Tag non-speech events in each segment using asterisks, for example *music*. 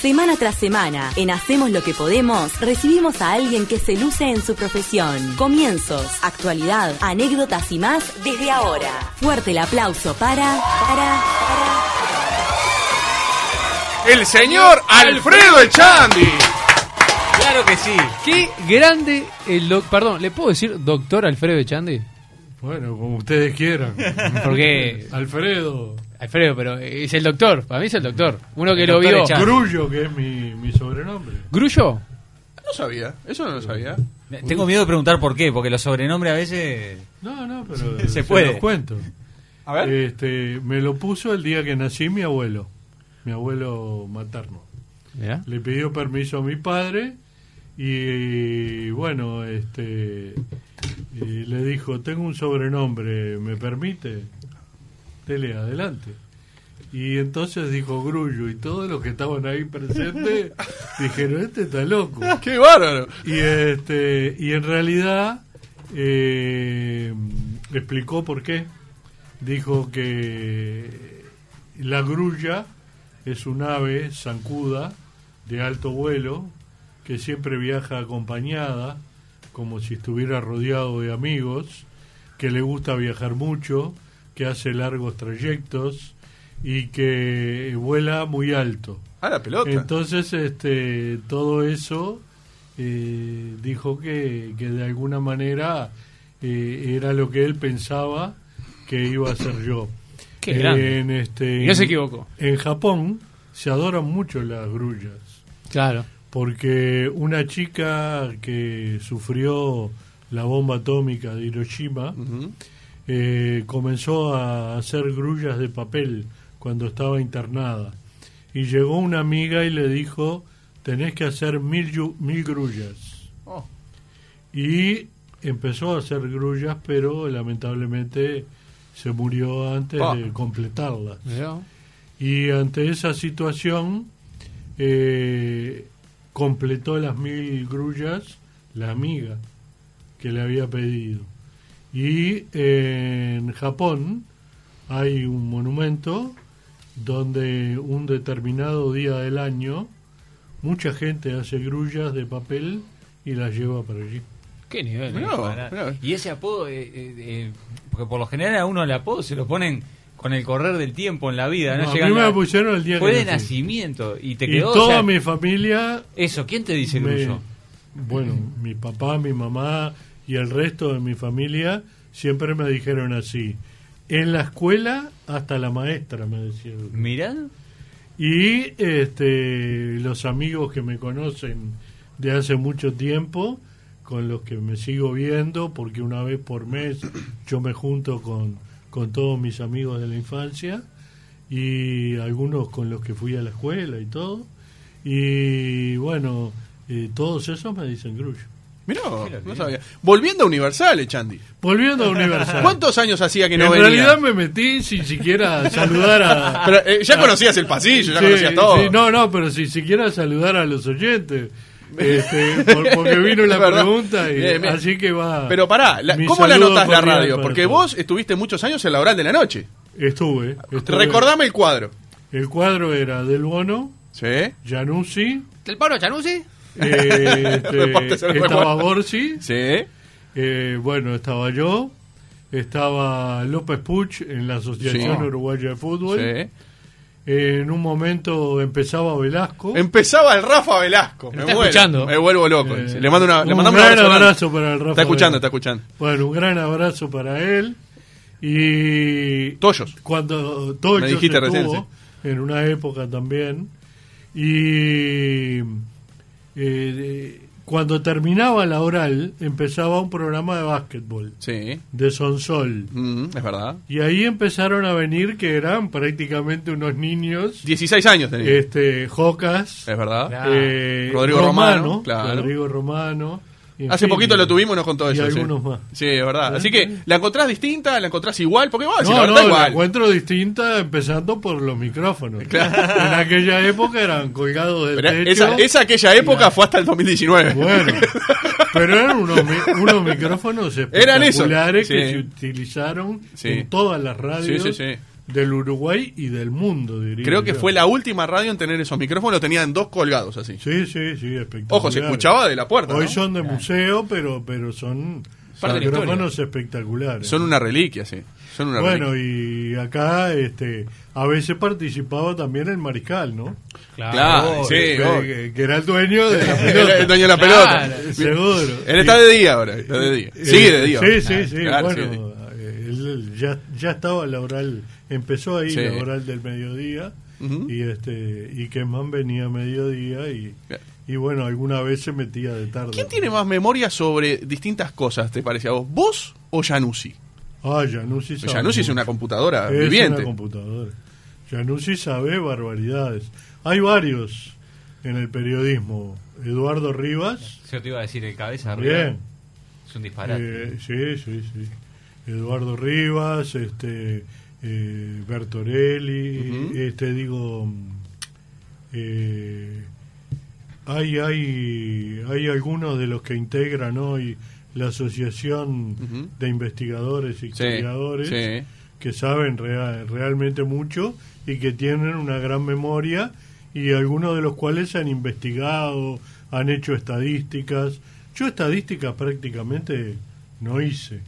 Semana tras semana, en Hacemos lo que podemos, recibimos a alguien que se luce en su profesión. Comienzos, actualidad, anécdotas y más desde ahora. Fuerte el aplauso para, para, para. El señor Alfredo Echandi. Claro que sí. Qué grande el doc- Perdón, ¿le puedo decir doctor Alfredo Echandi? Bueno, como ustedes quieran. Porque Alfredo. Alfredo, pero es el doctor. Para mí es el doctor. Uno que El lo vio. Grullo, que es mi, mi sobrenombre. ¿Grullo? No sabía, eso no lo sabía. Tengo miedo de preguntar por qué, porque los sobrenombres a veces... No, no, pero *laughs* Se se, puede. los cuento. A ver. Este, me lo puso el día que nací mi abuelo, mi abuelo materno. Le pidió permiso a mi padre y bueno, este, y le dijo, tengo un sobrenombre, ¿me permite? Dele adelante. Y entonces dijo Grullo y todos los que estaban ahí presentes *laughs* dijeron, este está loco. ¡Qué bárbaro! Y, este, y en realidad eh, explicó por qué. Dijo que la grulla es un ave zancuda de alto vuelo que siempre viaja acompañada, como si estuviera rodeado de amigos, que le gusta viajar mucho, que hace largos trayectos y que vuela muy alto. Ah, la pelota. Entonces, este, todo eso eh, dijo que, que de alguna manera eh, era lo que él pensaba que iba a ser yo. Qué grande. En, este, Y no se equivocó. En Japón se adoran mucho las grullas, Claro. porque una chica que sufrió la bomba atómica de Hiroshima. Eh, comenzó a hacer grullas de papel cuando estaba internada. Y llegó una amiga y le dijo, tenés que hacer mil, mil grullas. Oh. Y empezó a hacer grullas, pero lamentablemente se murió antes de completarlas. Y ante esa situación, eh, completó las mil grullas la amiga que le había pedido. Y en Japón hay un monumento donde un determinado día del año mucha gente hace grullas de papel y las lleva para allí. Qué nivel. Eh. Y ese apodo, eh, eh, eh, porque por lo general a uno el apodo se lo ponen con el correr del tiempo en la vida. No, No, a Llegan mí me a- lo pusieron el día Fue que de nacimiento y te Y quedó... o toda sea, mi familia Eso, ¿quién te dice me- Grullo? bueno, mi papá, mi mamá y el resto de mi familia siempre me dijeron así. En la escuela hasta la maestra me decían. Mirá, Y este, los amigos que me conocen de hace mucho tiempo, con los que me sigo viendo, porque una vez por mes yo me junto con, con todos mis amigos de la infancia y algunos con los que fui a la escuela y todo. Y bueno, eh, todos esos me dicen Grullo. Mirá, no sabía. Volviendo a Universal, Echandi. Volviendo a Universal. ¿Cuántos años hacía que en no venía? realidad me metí sin siquiera saludar a... *laughs* Pero, eh, ya conocías el pasillo, ya Sí, conocías todo. sí, no, no, pero si siquiera saludar a los oyentes. Este, por- porque *laughs* vino la verdad. pregunta y Bien, bien. así que va. Pero pará, la- ¿cómo la notas la radio? Porque vos estuviste muchos años en la oral de la noche. Estuve, estuve. Recordame el cuadro. El cuadro era Del Bono, ¿Sí? Januzzi, ¿El paro Chanuzzi? Eh, este, *laughs* estaba. Gorsi, ¿Sí? eh, bueno, estaba yo, estaba López Puch en la Asociación Sí. Uruguaya de Fútbol. Sí. En un momento empezaba Velasco. Empezaba el Rafa Velasco. Me está muero. escuchando. Me vuelvo loco. Eh, le mando una, le un mandamos gran un abrazo. abrazo para el Rafa Está escuchando, está escuchando. Bueno, un gran abrazo para él. Y Toyos. cuando Toyos Me dijiste estuvo, recién, en una época también. Y eh, cuando terminaba la oral, empezaba un programa de básquetbol, Sí. de Sonsol. Mm, es verdad. Y ahí empezaron a venir que eran prácticamente unos niños, 16 años tenía. este, Jocas, es verdad. Eh, Rodrigo Romano, claro. Rodrigo Romano. Hace poquito lo tuvimos y nos contó y eso. sí. algunos más. Sí, es verdad. Así que, ¿la encontrás distinta? ¿La encontrás igual? Porque vos, si No, la no, verdad, la igual. encuentro distinta empezando por los micrófonos. *laughs* En aquella época eran colgados del Pero techo. esa, esa aquella época fue hasta el 2019. Bueno, *laughs* pero eran unos, unos micrófonos Eran espectaculares sí. que se utilizaron en todas las radios Sí, sí, sí. Del Uruguay y del mundo, diría. Creo que yo. fue la última radio en tener esos micrófonos, lo tenían dos colgados así. Sí, sí, sí, espectacular. Ojo, se escuchaba de la puerta. Hoy ¿no? son de museo, pero pero son Parte de la micrófonos espectaculares. Son una reliquia, sí. Son una bueno, reliquia. y acá este a veces participaba también el mariscal, ¿no? Claro, sí, que, que- era el dueño de la *laughs* El, pelota. el dueño de la pelota. Claro, *laughs* Seguro. Él está de día ahora, está de día. Sigue de día. Sí, sí, sí. Claro, bueno, eh, él ya, ya estaba laboral, empezó ahí Sí. laboral del mediodía y este y Quemán venía a mediodía y, y bueno, alguna vez se metía de tarde. ¿Quién tiene más memoria sobre distintas cosas, te parece a vos? ¿Vos o Januzzi? Ah, Januzzi sabe. Januzzi es una computadora Es viviente. una computadora. Januzzi sabe barbaridades. Hay varios en el periodismo. Eduardo Rivas. Yo te iba a decir, el cabeza arriba Bien. es un disparate. Eh, sí, sí, sí. Eduardo Rivas, este, eh, Bertorelli, Ujú. este, digo, eh, hay, hay, hay algunos de los que integran hoy la Asociación de Investigadores y Sí, Historiadores sí. que saben rea- realmente mucho y que tienen una gran memoria y algunos de los cuales han investigado, han hecho estadísticas. Yo estadísticas prácticamente no hice.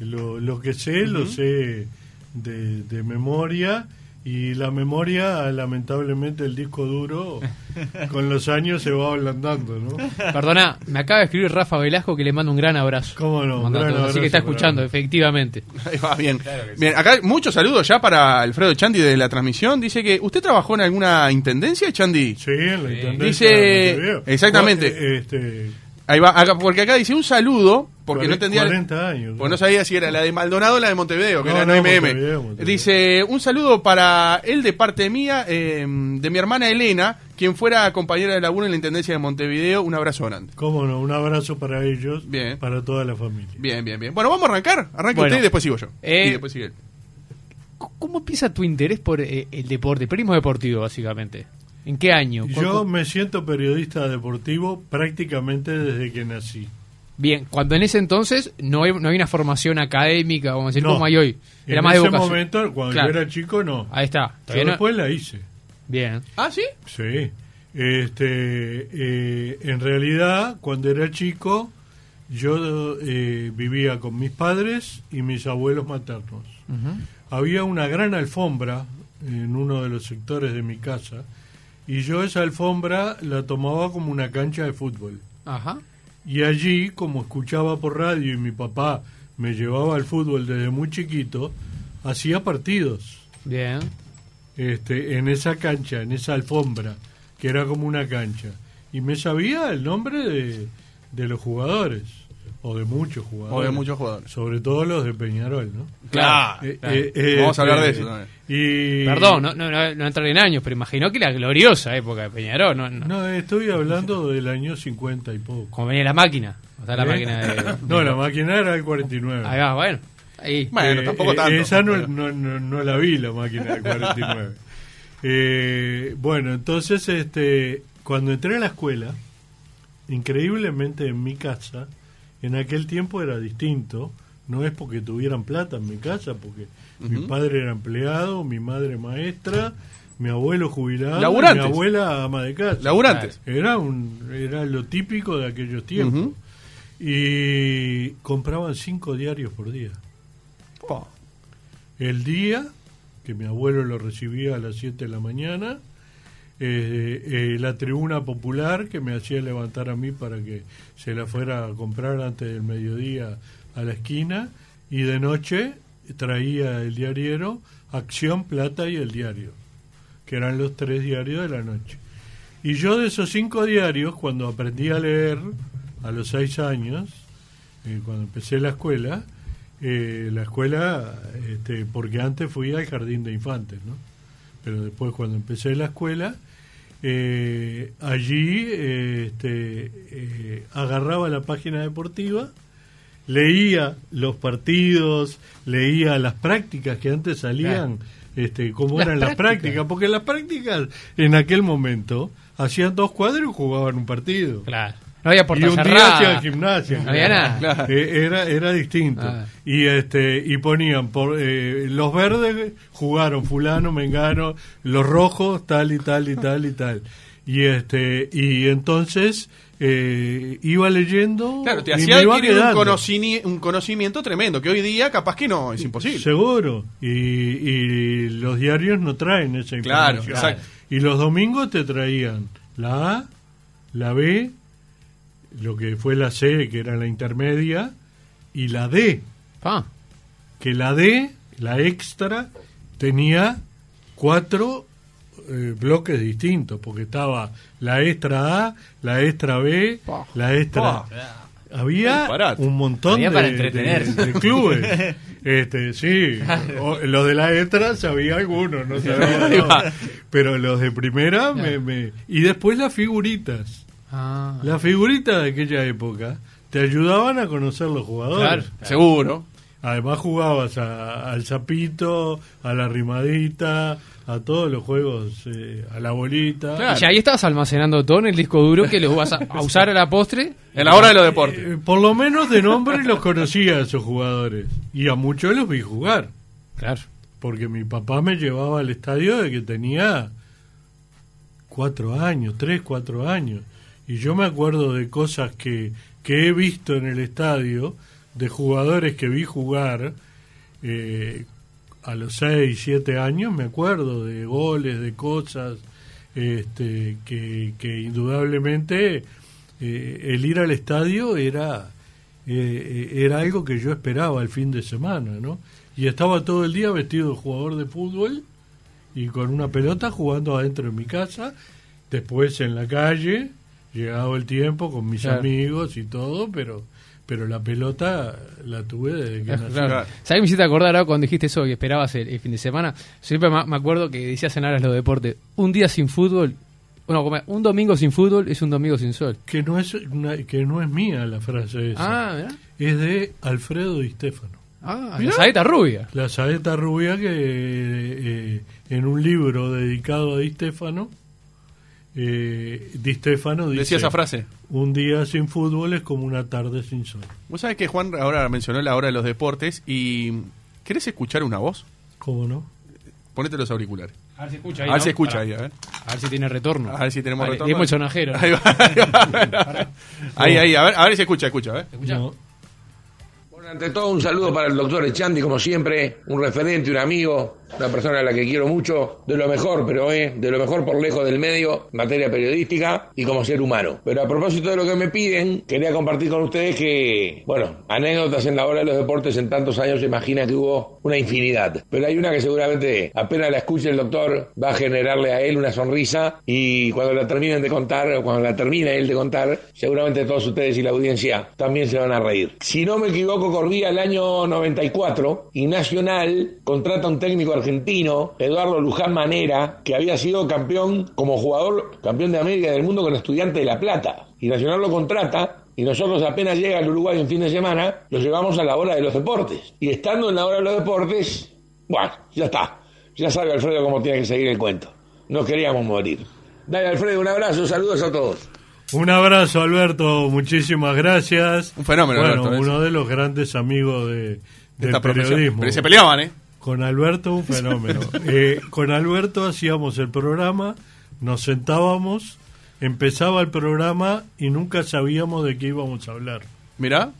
Lo, lo que sé, lo sé de, de memoria y la memoria, lamentablemente, el disco duro *laughs* con los años se va ablandando, ¿no? Perdona, me acaba de escribir Rafa Velasco que le mando un gran abrazo. ¿Cómo no? Un Manda gran todo, así que está abrazo escuchando, efectivamente. Ahí va, bien. Claro que sí. Bien, acá muchos saludos ya para Alfredo Chandi de la transmisión. Dice que usted trabajó en alguna intendencia, Chandi. Sí, en la intendencia Dice- de exactamente. Este, Ahí va, acá- porque acá dice un saludo, porque no entendía. 40 años. Porque no sabía si era la de Maldonado o la de Montevideo, que No, era no, no MM. Montevideo, Montevideo. Dice, un saludo para él de parte mía, eh, de mi hermana Elena, quien fuera compañera de laburo en la Intendencia de Montevideo. Un abrazo grande. Cómo no, un abrazo para ellos, Bien. para toda la familia. Bien, bien, bien. Bueno, vamos a arrancar. Arranque Bueno. usted y después sigo yo. Eh, y después sigue él. ¿Cómo empieza tu interés por eh, el deporte? Periodismo deportivo, básicamente. ¿En qué año? ¿Cu- Yo me siento periodista deportivo prácticamente desde que nací. Bien, cuando en ese entonces no, hay- no había una formación académica, vamos a decir, No. como hay hoy. Era en más de ese momento, cuando Claro. yo era chico, no. Ahí está. No- después la hice. Bien. ¿Ah, sí? Sí. Este, eh, en realidad, cuando era chico, yo eh, vivía con mis padres y mis abuelos maternos. Había una gran alfombra en uno de los sectores de mi casa y yo esa alfombra la tomaba como una cancha de fútbol. Ajá. Y allí, como escuchaba por radio y mi papá me llevaba al fútbol desde muy chiquito, hacía partidos Bien. este, en esa cancha, en esa alfombra, que era como una cancha. Y me sabía el nombre de, de los jugadores, o de muchos jugadores. O de muchos jugadores. Sobre todo los de Peñarol, ¿no? Claro. Eh, claro. eh, eh, Vamos a hablar de eso también. Y, Perdón, no, no, no, no entraré en años, pero imaginó que la gloriosa época de Peñarol, no, no. No, estoy hablando del año 50 y poco. como venía la máquina. O sea, la ¿Eh? máquina de... *laughs* No, la máquina era el 49. Ahí va, bueno. Ahí. Bueno, Eh, tampoco tanto. Esa no, pero- no, no, no la vi, la máquina del 49. *laughs* Eh, bueno, entonces, este, cuando entré a la escuela, increíblemente en mi casa, en aquel tiempo era distinto. No es porque tuvieran plata en mi casa, porque mi padre era empleado, mi madre maestra, mi abuelo jubilado, Laburantes. mi abuela ama de casa. Laburantes. Era un era lo típico de aquellos tiempos. Y compraban cinco diarios por día. Oh. El día, que mi abuelo lo recibía a las 7 de la mañana, eh, eh, la tribuna popular que me hacía levantar a mí para que se la fuera a comprar antes del mediodía a la esquina, y de noche traía el diariero Acción, Plata y el diario, que eran los tres diarios de la noche. Y yo de esos cinco diarios, cuando aprendí a leer a los seis años, eh, cuando empecé la escuela, eh, la escuela, este, porque antes fui al jardín de infantes, ¿no? Pero después cuando empecé la escuela, eh, allí eh, este, eh, agarraba la página deportiva, leía los partidos, leía las prácticas que antes salían, este, cómo Las eran las prácticas. prácticas, porque las prácticas en aquel momento hacían dos cuadros y jugaban un partido. Claro. No había y un día cerrada. hacían gimnasia. No había nada. Eh, era, era distinto. Ah. Y este y ponían por eh, los verdes jugaron fulano, mengano, los rojos tal y tal y tal y tal. Y este y entonces eh, iba leyendo Claro, te y hacía me iba adquirir un, conocini- un conocimiento tremendo, que hoy día capaz que no, es imposible. Seguro. Y, y los diarios no traen esa Claro, información. exacto. Y los domingos te traían la A, la B, lo que fue la C, que era la intermedia, y la D, que la D, la extra, tenía cuatro eh, bloques distintos, porque estaba la extra A, la extra B, la extra... Había un montón Había de, para de- entretenerse. de clubes. Este, sí, *laughs* O- los de la extra sabía algunos, no sabía. *laughs* Pero los de primera me, me- y después las figuritas. Ah. Las figuritas de aquella época te ayudaban a conocer los jugadores. Claro. Seguro. Además jugabas a- al zapito, a la rimadita, a todos los juegos, eh, a la bolita. Claro. Y ahí estabas almacenando todo en el disco duro que los vas a, a usar a la postre. En la hora de los deportes. Eh, por lo menos de nombre los conocía a esos jugadores. Y a muchos los vi jugar. Claro. Porque mi papá me llevaba al estadio de que tenía cuatro años, tres, cuatro años. Y yo me acuerdo de cosas que, que he visto en el estadio, de jugadores que vi jugar eh, a los seis, siete años, me acuerdo de goles, de cosas este, que, que indudablemente eh, el ir al estadio era, eh, era algo que yo esperaba el fin de semana, ¿no? Y estaba todo el día vestido de jugador de fútbol y con una pelota jugando adentro de mi casa, después en la calle, llegado el tiempo con mis Claro. amigos y todo, pero pero la pelota la tuve desde que nací. Claro. ¿Sabes qué me hiciste acordar ahora cuando dijiste eso que esperabas el, el fin de semana? Siempre me, me acuerdo que decías en Aras los deportes, un día sin fútbol, bueno, como un domingo sin fútbol es un domingo sin sol. Que no es una- que no es mía la frase esa. Ah, ¿verdad? Es de Alfredo Di Stefano. Ah, la saeta rubia. La saeta rubia que eh, en un libro dedicado a Di Stefano, eh, Di Stefano dice, Decía esa frase. un día sin fútbol es como una tarde sin sol. Vos sabés que Juan ahora mencionó la hora de los deportes y ¿querés escuchar una voz? ¿Cómo no? Ponete los auriculares. A ver si escucha A ahí. ver ¿no? si escucha ahí, a ver. A ver si tiene retorno. A ver si tenemos Vale, retorno. dimos el sonajero. Ahí va, ahí va. Ahí, ahí, a ver, a ver si escucha, escucha, a ver. ¿Escucha? No. Bueno, ante todo un saludo para el doctor Echandi, como siempre, un referente, un amigo, una persona a la que quiero mucho, de lo mejor, pero eh, de lo mejor por lejos del medio, materia periodística y como ser humano. Pero a propósito de lo que me piden, quería compartir con ustedes que, bueno, anécdotas en la hora de los deportes en tantos años se imagina que hubo una infinidad. Pero hay una que seguramente apenas la escuche el doctor va a generarle a él una sonrisa y cuando la terminen de contar, o cuando la termine él de contar, seguramente todos ustedes y la audiencia también se van a reír. Si no me equivoco, corría el año 94 y Nacional contrata un técnico argentino, Eduardo Luján Manera, que había sido campeón como jugador, campeón de América y del mundo con Estudiante de La Plata. Y Nacional lo contrata y nosotros apenas llega al Uruguay un fin de semana, lo llevamos a la hora de los deportes. Y estando en la hora de los deportes, bueno, ya está. Ya sabe Alfredo cómo tiene que seguir el cuento. No queríamos morir. Dale Alfredo, un abrazo, saludos a todos. Un abrazo, Alberto. Muchísimas gracias. Un fenómeno, Bueno, Alberto, uno de los grandes amigos de, De del periodismo. Pero se peleaban, ¿eh? Con Alberto, un fenómeno. *laughs* Eh, con Alberto hacíamos el programa, nos sentábamos, empezaba el programa y nunca sabíamos de qué íbamos a hablar. Mirá.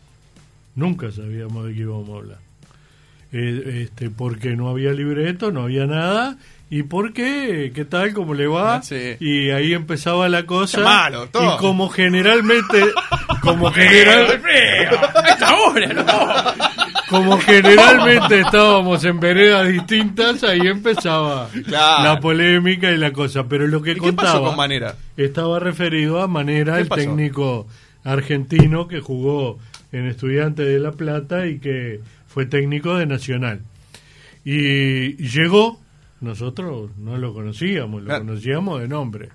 Nunca sabíamos de qué íbamos a hablar. Eh, este, porque no había libreto, no había nada. ¿Y por qué? ¿Qué tal? ¿Cómo le va? Ah, sí. Y ahí empezaba la cosa. Llamalo, todo. y como generalmente, como general, *laughs* como generalmente estábamos en veredas distintas, ahí empezaba Claro. la polémica y la cosa. Pero lo que ¿Y qué contaba pasó con Manera? estaba referido a Manera, ¿Qué el pasó? técnico argentino que jugó en Estudiantes de La Plata y que fue técnico de Nacional. Y llegó, nosotros no lo conocíamos, lo Claro. conocíamos de nombre.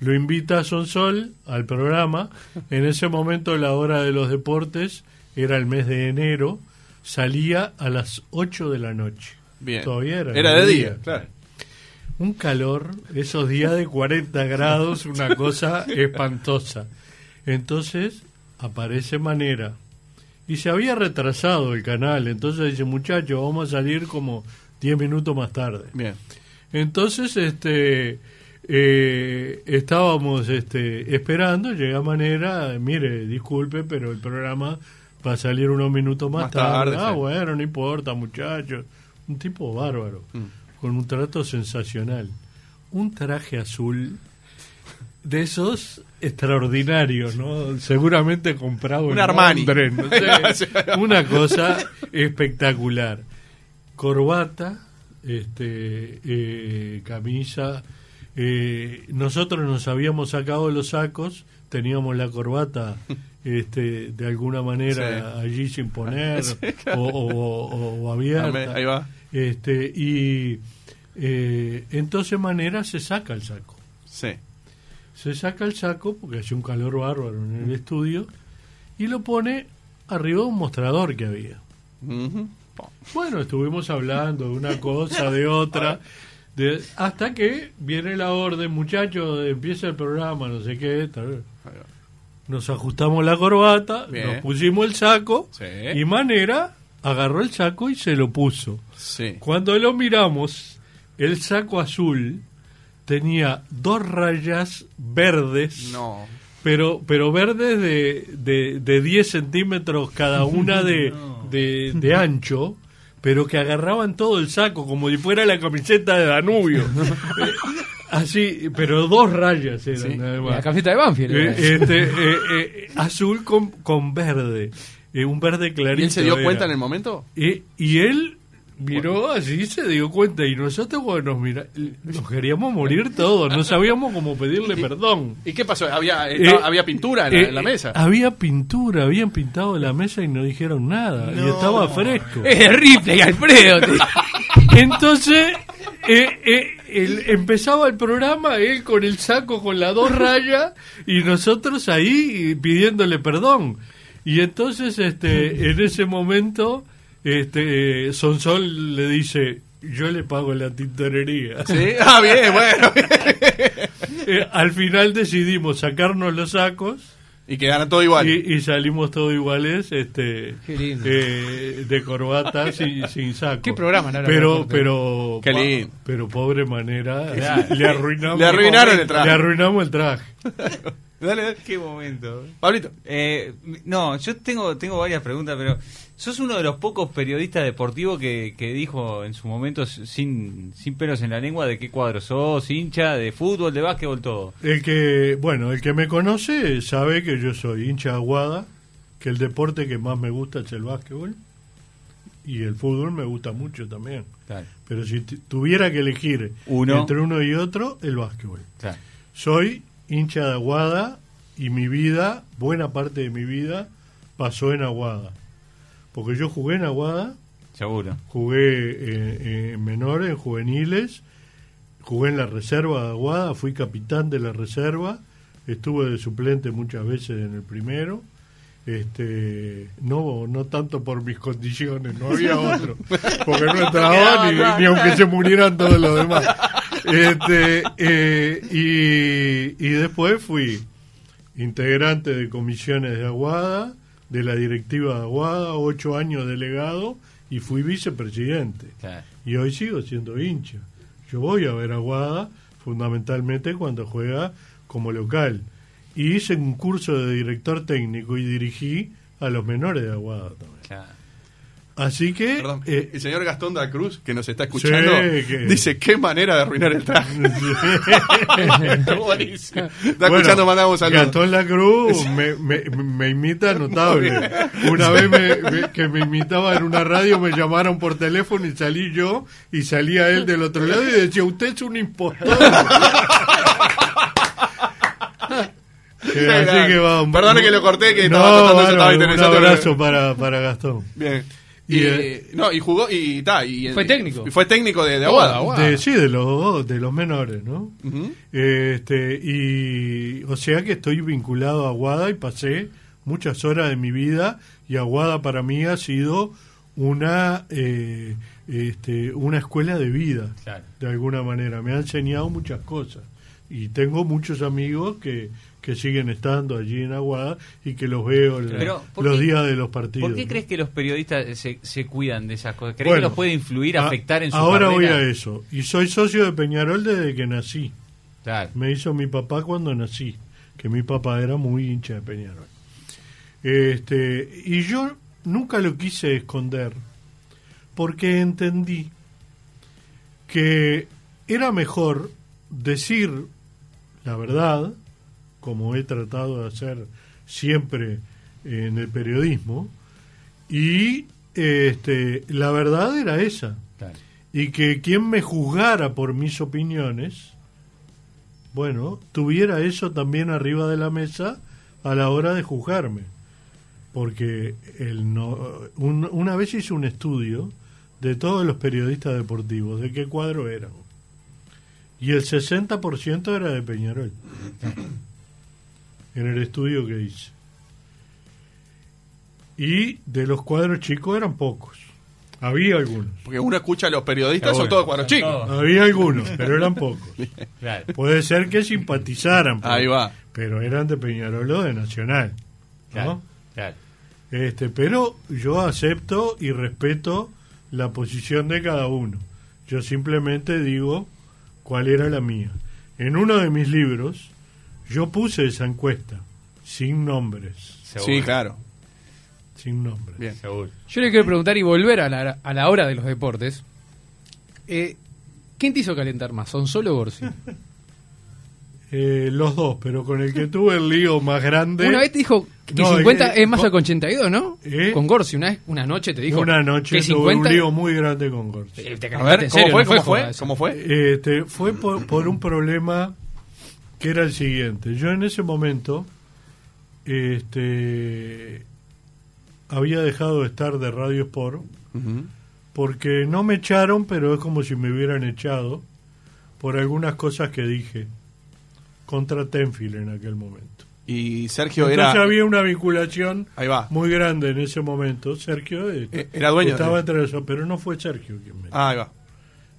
Lo invita a Sonsol al programa. En ese momento la hora de los deportes era el mes de enero. Salía a las 8 de la noche. Bien. Todavía era, Era de día, claro. un calor, esos días de 40 grados, una *laughs* cosa espantosa. Entonces aparece Manera. Y se había retrasado el canal, entonces dice, muchachos, vamos a salir como 10 minutos más tarde. Bien. Entonces, este, eh, estábamos este, esperando, llega Manera, mire, disculpe, pero el programa va a salir unos minutos más, Más tarde. tarde, Ah, sí. bueno, no importa, muchachos. Un tipo bárbaro, Mm. con un trato sensacional. Un traje azul de esos extraordinarios, ¿no? Seguramente comprado Un en Armani. Londres, no *laughs* sé. una cosa espectacular. Corbata, este, eh, camisa. eh, nosotros nos habíamos sacado los sacos, teníamos la corbata *laughs* este, de alguna manera allí sin poner *laughs* o, o- o- o abierta. Ahí va. Este, y eh, entonces manera se saca el saco. Sí. Se saca el saco porque hacía un calor bárbaro en el estudio y lo pone arriba de un mostrador que había. Bueno, estuvimos hablando de una *laughs* cosa, de otra, de, hasta que viene la orden, muchachos, empieza el programa, no sé qué. tal. Nos ajustamos la corbata, Bien. nos pusimos el saco Sí. y Manera agarró el saco y se lo puso. Sí. Cuando lo miramos, el saco azul tenía dos rayas verdes, No. pero, pero verdes de, de, de 10 centímetros cada *laughs* una de, de, de ancho, pero que agarraban todo el saco como si fuera la camiseta de Danubio. *laughs* Así, pero dos rayas eran Sí. La camiseta de Banfield. Eh, este, eh, eh, azul con, con verde, eh, un verde clarito. ¿Y él se dio era. cuenta en el momento? Y, y él miró así, se dio cuenta, y nosotros cuando nos mira, nos queríamos morir todos, no sabíamos cómo pedirle *laughs* perdón. ¿Y qué pasó? ¿Había, Eh, estaba- había pintura en, la, en la mesa? Había pintura, habían pintado la mesa y no dijeron nada, y estaba fresco. Es de Ripley, Alfredo. *laughs* Entonces, eh, eh, él- empezaba el programa, él con el saco con las dos rayas y nosotros ahí pidiéndole perdón. Y entonces, este, en ese momento, este, Sonsol le dice, yo le pago la tintorería. ¿Sí? Ah, bien, bueno. *laughs* Eh, al final decidimos sacarnos los sacos y quedaron todo igual. y, y salimos todos iguales, este, Qué lindo. eh, de corbata *laughs* sin, sin saco. ¿Qué programa, Lara Pero, pero, Qué pa- lindo. pero pobre manera, le arruinamos, Le arruinaron el traje. Le arruinamos el traje. *laughs* Dale, dale. Qué momento. Pablito. Eh, no, yo tengo, tengo varias preguntas, pero sos uno de los pocos periodistas deportivos que, que dijo en su momento sin, sin pelos en la lengua de qué cuadro sos, hincha, de fútbol, de básquetbol, todo. El que, bueno, el que me conoce sabe que yo soy hincha Aguada, que el deporte que más me gusta es el básquetbol y el fútbol me gusta mucho también. Claro, Pero si tuviera que elegir Uno. entre uno y otro, el básquetbol. claro. Soy hincha de Aguada y mi vida, buena parte de mi vida, pasó en Aguada. Porque yo jugué en Aguada, Seguro. jugué en menores, en juveniles, jugué en la reserva de Aguada, fui capitán de la reserva, estuve de suplente muchas veces en el primero. Este, no, no tanto por mis condiciones, no había *laughs* otro, porque no entraba ni, ni aunque se murieran todos los demás. Este, eh, y, y después fui integrante de comisiones de Aguada, de la directiva de Aguada, ocho años delegado y fui vicepresidente. Claro. Y hoy sigo siendo hincha. Yo voy a ver a Aguada fundamentalmente cuando juega como local. Y hice un curso de director técnico y dirigí a los menores de Aguada también. claro. Así que... Perdón. eh, el señor Gastón da Cruz, que nos está escuchando, Sí, que- dice: Qué manera de arruinar el traje. Está buenísimo. Está Bueno, escuchando, mandamos saludos. Gastón Lacruz me, me, me imita *laughs* notable. Una vez me- que me imitaba en una radio, me llamaron por teléfono y salí yo, y salía él del otro lado y decía, usted es un impostor. *laughs* Así que va, un- Perdone que lo corté, que no, estaba bueno, estaba Un interesante. abrazo para, para Gastón. Bien. Y, Y, eh, no, y jugó, y ta, y Fue técnico. Y fue técnico de, Aguada. Aguada. De, sí, de los, de los menores, ¿no? Ujú. Este, y o sea que estoy vinculado a Aguada y pasé muchas horas de mi vida y Aguada para mí ha sido una eh, este, una escuela de vida Claro. de alguna manera me ha enseñado muchas cosas y tengo muchos amigos que, que siguen estando allí en Aguada y que los veo en Pero, ¿por los qué- días de los partidos. ¿Por qué crees que los periodistas se, se cuidan de esas cosas? ¿Crees Bueno, que los puede influir, a- afectar en su Ahora voy a eso. Y soy socio de Peñarol desde que nací. Claro. Me hizo mi papá cuando nací, que mi papá era muy hincha de Peñarol. Este, y yo nunca lo quise esconder, porque entendí que era mejor decir la verdad, como he tratado de hacer siempre en el periodismo, y este, la verdad era esa claro. y que quien me juzgara por mis opiniones, bueno, tuviera eso también arriba de la mesa a la hora de juzgarme. Porque el no, un- una vez hice un estudio de todos los periodistas deportivos, de qué cuadro eran. Y el 60% era de Peñarol. En el estudio que hice. Y de los cuadros chicos eran pocos. Había algunos. Porque uno escucha a los periodistas, son Seguro. todos cuadros chicos. todos. Había algunos, pero eran pocos. Claro. Puede ser que simpatizaran, pero, Ahí va. pero eran de Peñarol o de Nacional. ¿no? Claro. claro. Este, pero yo acepto y respeto la posición de cada uno. Yo simplemente digo cuál era la mía. En uno de mis libros yo puse esa encuesta, sin nombres, Seguro. Sí, claro. sin nombres. Bien. Seguro. Yo le quiero preguntar y volver a la, a la hora de los deportes. Eh, ¿Quién te hizo calentar más, ¿Son solo o Gorsi? *laughs* Eh, los dos, pero con el que tuve el lío más grande. Una vez te dijo que No, 50 eh, es más con- que 82, ¿no? ¿Eh? Con Gorsi, una, vez- una noche te dijo. una noche que tuve 50. un lío muy grande con Gorsi. Eh, te A ver, ¿cómo serio, fue? no ¿Cómo fue? eso. ¿Cómo fue? Este, fue por, por un problema que era el siguiente. Yo en ese momento este, había dejado de estar de Radio Sport porque no me echaron, pero es como si me hubieran echado por algunas cosas que dije contra Tenfield en aquel momento. Y Sergio Entonces era. había una vinculación Ahí va. muy grande en ese momento. Sergio eh, Eh, era dueño estaba entre los, pero no fue Sergio quien me Ah, ahí va.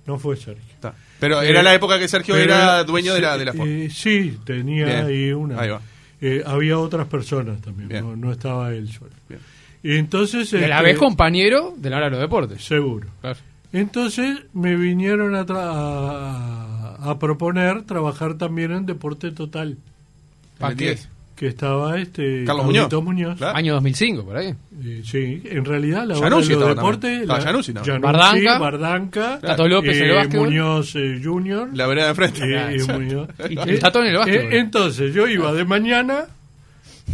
no fue Sergio. Está. Pero era Eh, la época que Sergio era dueño de la, de la eh, sí, tenía Bien. ahí una. Ahí va. Eh, había otras personas también, no, no estaba él solo. Bien. Y entonces. De la este, vez compañero de la hora de los deportes. Seguro. Claro. Entonces me vinieron a, tra- a, a proponer trabajar también en Deporte Total, ¿Para el qué? 10. que estaba este Carlos Muñoz. Muñoz. Claro. Año 2005, por ahí. Eh, sí, en realidad la hora de los deportes. la- Januzzi también. Bardanca. Bardanca. Tato López el eh, básquetbol. Muñoz eh, Junior. La vereda de enfrente. Eh, eh, Muñoz. Y Eh, Tato en el básquetbol. eh, entonces yo iba de mañana,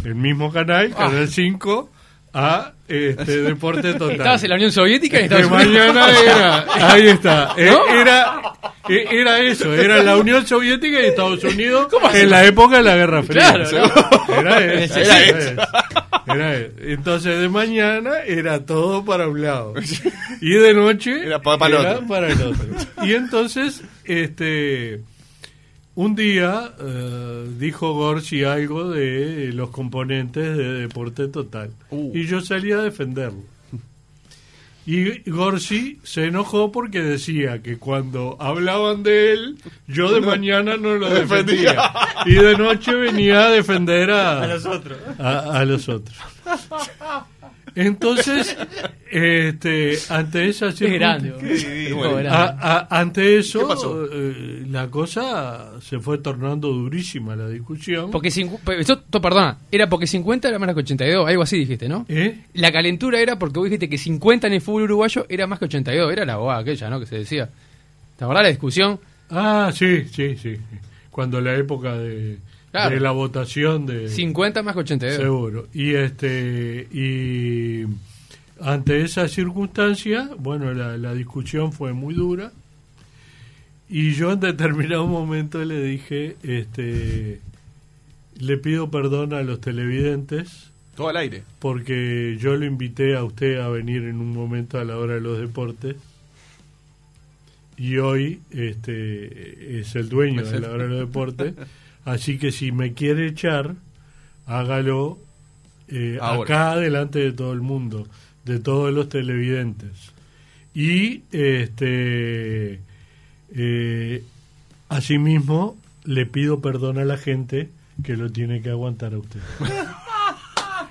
el mismo canal, Ah. Canal 5, a este, Deporte *laughs* Total. Estabas en la Unión Soviética y de estabas mañana era, ahí está, *laughs* ¿No? era, eh, era eso, era la Unión Soviética y Estados Unidos en la época de la Guerra Fría. Claro, ¿no? *laughs* Era eso. Era eso. eso. Era eso. Entonces de mañana era todo para un lado y de noche Era pa- para el era para el otro. Y entonces, este, un día eh, dijo Gorsi algo de los componentes de Deporte Total Uh. y yo salí a defenderlo. Y Gorsi se enojó porque decía que cuando hablaban de él, yo de mañana no lo defendía. Y de noche venía a defender a, A los otros. a, a los otros. *laughs* Entonces, este, ante esa circunstancia, a- a- ante eso, eh, la cosa se fue tornando durísima la discusión. Porque to- perdona, era porque 50 era más que 82, algo así dijiste, ¿no? ¿Eh? La calentura era porque vos dijiste que 50 en el fútbol uruguayo era más que 82, era la boba aquella, ¿no? Que se decía. ¿Te acordás la discusión? Ah, sí, sí, sí. Cuando la época de, Claro. de la votación de 50 más que 82. seguro. Y este y ante esa circunstancia, bueno, la, la discusión fue muy dura. Y yo en determinado momento le dije, este le pido perdón a los televidentes Todo al aire. porque yo lo invité a usted a venir en un momento a la hora de los deportes y hoy este es el dueño de la hora de los deportes *laughs* así que si me quiere echar hágalo eh, acá delante de todo el mundo de todos los televidentes y este eh, asimismo le pido perdón a la gente que lo tiene que aguantar a usted. *laughs*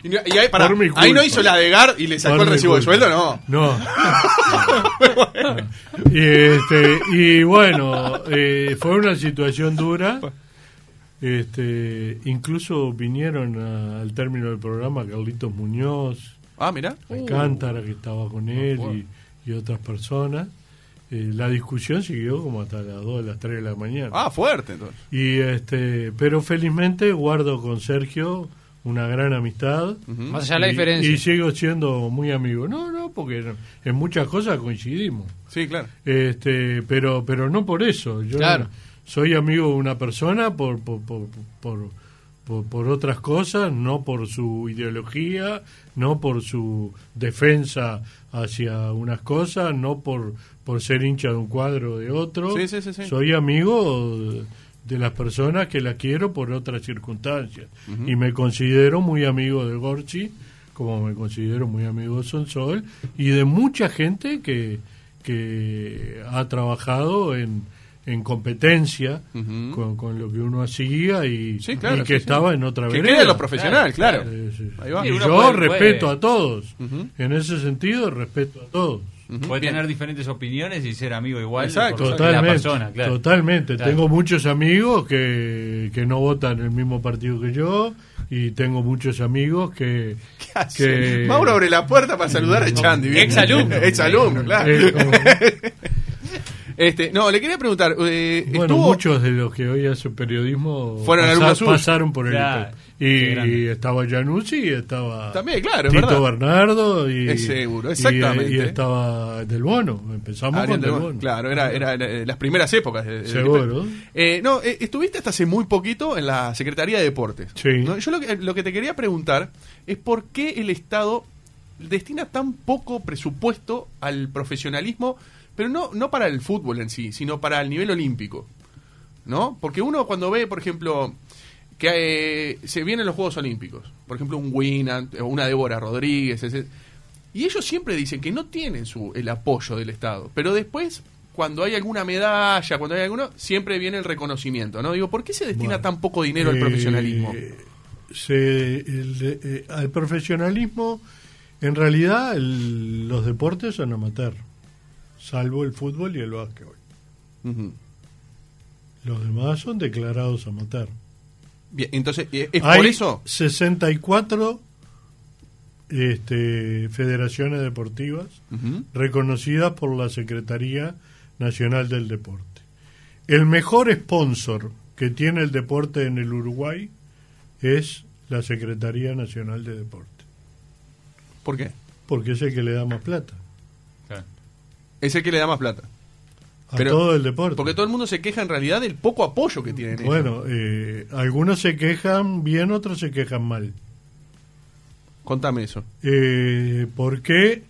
Y, no- y ahí, mi ahí no hizo la de Gar y le sacó Por el recibo de sueldo, no. No. *laughs* y, este, y bueno, eh, fue una situación dura. *laughs* Este, incluso vinieron a- al término del programa Carlitos Muñoz, Ah, mira. Alcántara, que estaba con él, y, y otras personas. Eh, la discusión siguió como hasta las 2 de las 3 de la mañana. Ah, fuerte entonces. Y este, pero felizmente guardo con Sergio una gran amistad. Más allá de la Y- diferencia. Y sigo siendo muy amigo. No, no, porque en muchas cosas coincidimos. Sí, claro. Este, pero, pero no por eso. Yo Claro. Soy amigo de una persona por, por, por, por, por- por otras cosas, no por su ideología, no por su defensa hacia unas cosas, no por, por ser hincha de un cuadro o de otro. Sí, sí, sí, sí. Soy amigo de- las personas que la quiero por otras circunstancias. Y me considero muy amigo de Gorchi, como me considero muy amigo de Sonsol, y de mucha gente que, que ha trabajado en, en competencia con, con lo que uno hacía y, Sí, claro, y que sí, sí. estaba en otra Que vereda. quede lo profesional, claro. Sí, sí. Ahí va. Y yo puede- respeto puede- a todos. En ese sentido, respeto a todos. Puede Bien. tener diferentes opiniones y ser amigo igual Exacto, Totalmente, la persona, claro. totalmente. Claro. Tengo muchos amigos que, que no votan el mismo partido que yo y tengo muchos amigos que... *laughs* ¿Qué hace? que- Mauro abre la puerta para saludar a Chandy. bien. Exalumno. Exalumno, claro. eh, como- *laughs* Este, no, le quería preguntar. eh, bueno, estuvo- muchos de los que hoy hacen periodismo Fueron pasaron por el Claro, Y, y estaba Januzzi y estaba También, claro, Tito verdad. Bernardo y, Es seguro, y- exactamente. y, estaba Del Bono. Empezamos Ariel con Del Bono. Bono. Claro, era, era, las primeras épocas. de- del Seguro. Eh, no, eh, estuviste hasta hace muy poquito en la Secretaría de Deportes. Sí. ¿no? Yo lo que, lo que te quería preguntar es por qué el Estado destina tan poco presupuesto al profesionalismo, pero no, no para el fútbol en sí, sino para el nivel olímpico. ¿No? Porque uno cuando ve, por ejemplo, que eh, se vienen los Juegos Olímpicos, por ejemplo, un Winant, o una Débora Rodríguez, y ellos siempre dicen que no tienen su, el apoyo del Estado, pero después, cuando hay alguna medalla, cuando hay alguno, siempre viene el reconocimiento, ¿no? Digo, ¿por qué se destina Bueno, tan poco dinero al Eh, profesionalismo? se- el- eh, al profesionalismo, en realidad el- los deportes son amateur, salvo el fútbol y el básquetbol. Los demás son declarados amateur. Bien, entonces, ¿es Hay por eso? 64 este, federaciones deportivas reconocidas por la Secretaría Nacional del Deporte. El mejor sponsor que tiene el deporte en el Uruguay es la Secretaría Nacional de Deporte, ¿Por qué? porque es el que le da más plata. Es el que le da más plata. a Pero- todo el deporte. Porque todo el mundo se queja en realidad del poco apoyo que tienen ellos. Bueno, eh, algunos se quejan bien, otros se quejan mal. Contame eso. Eh, porque,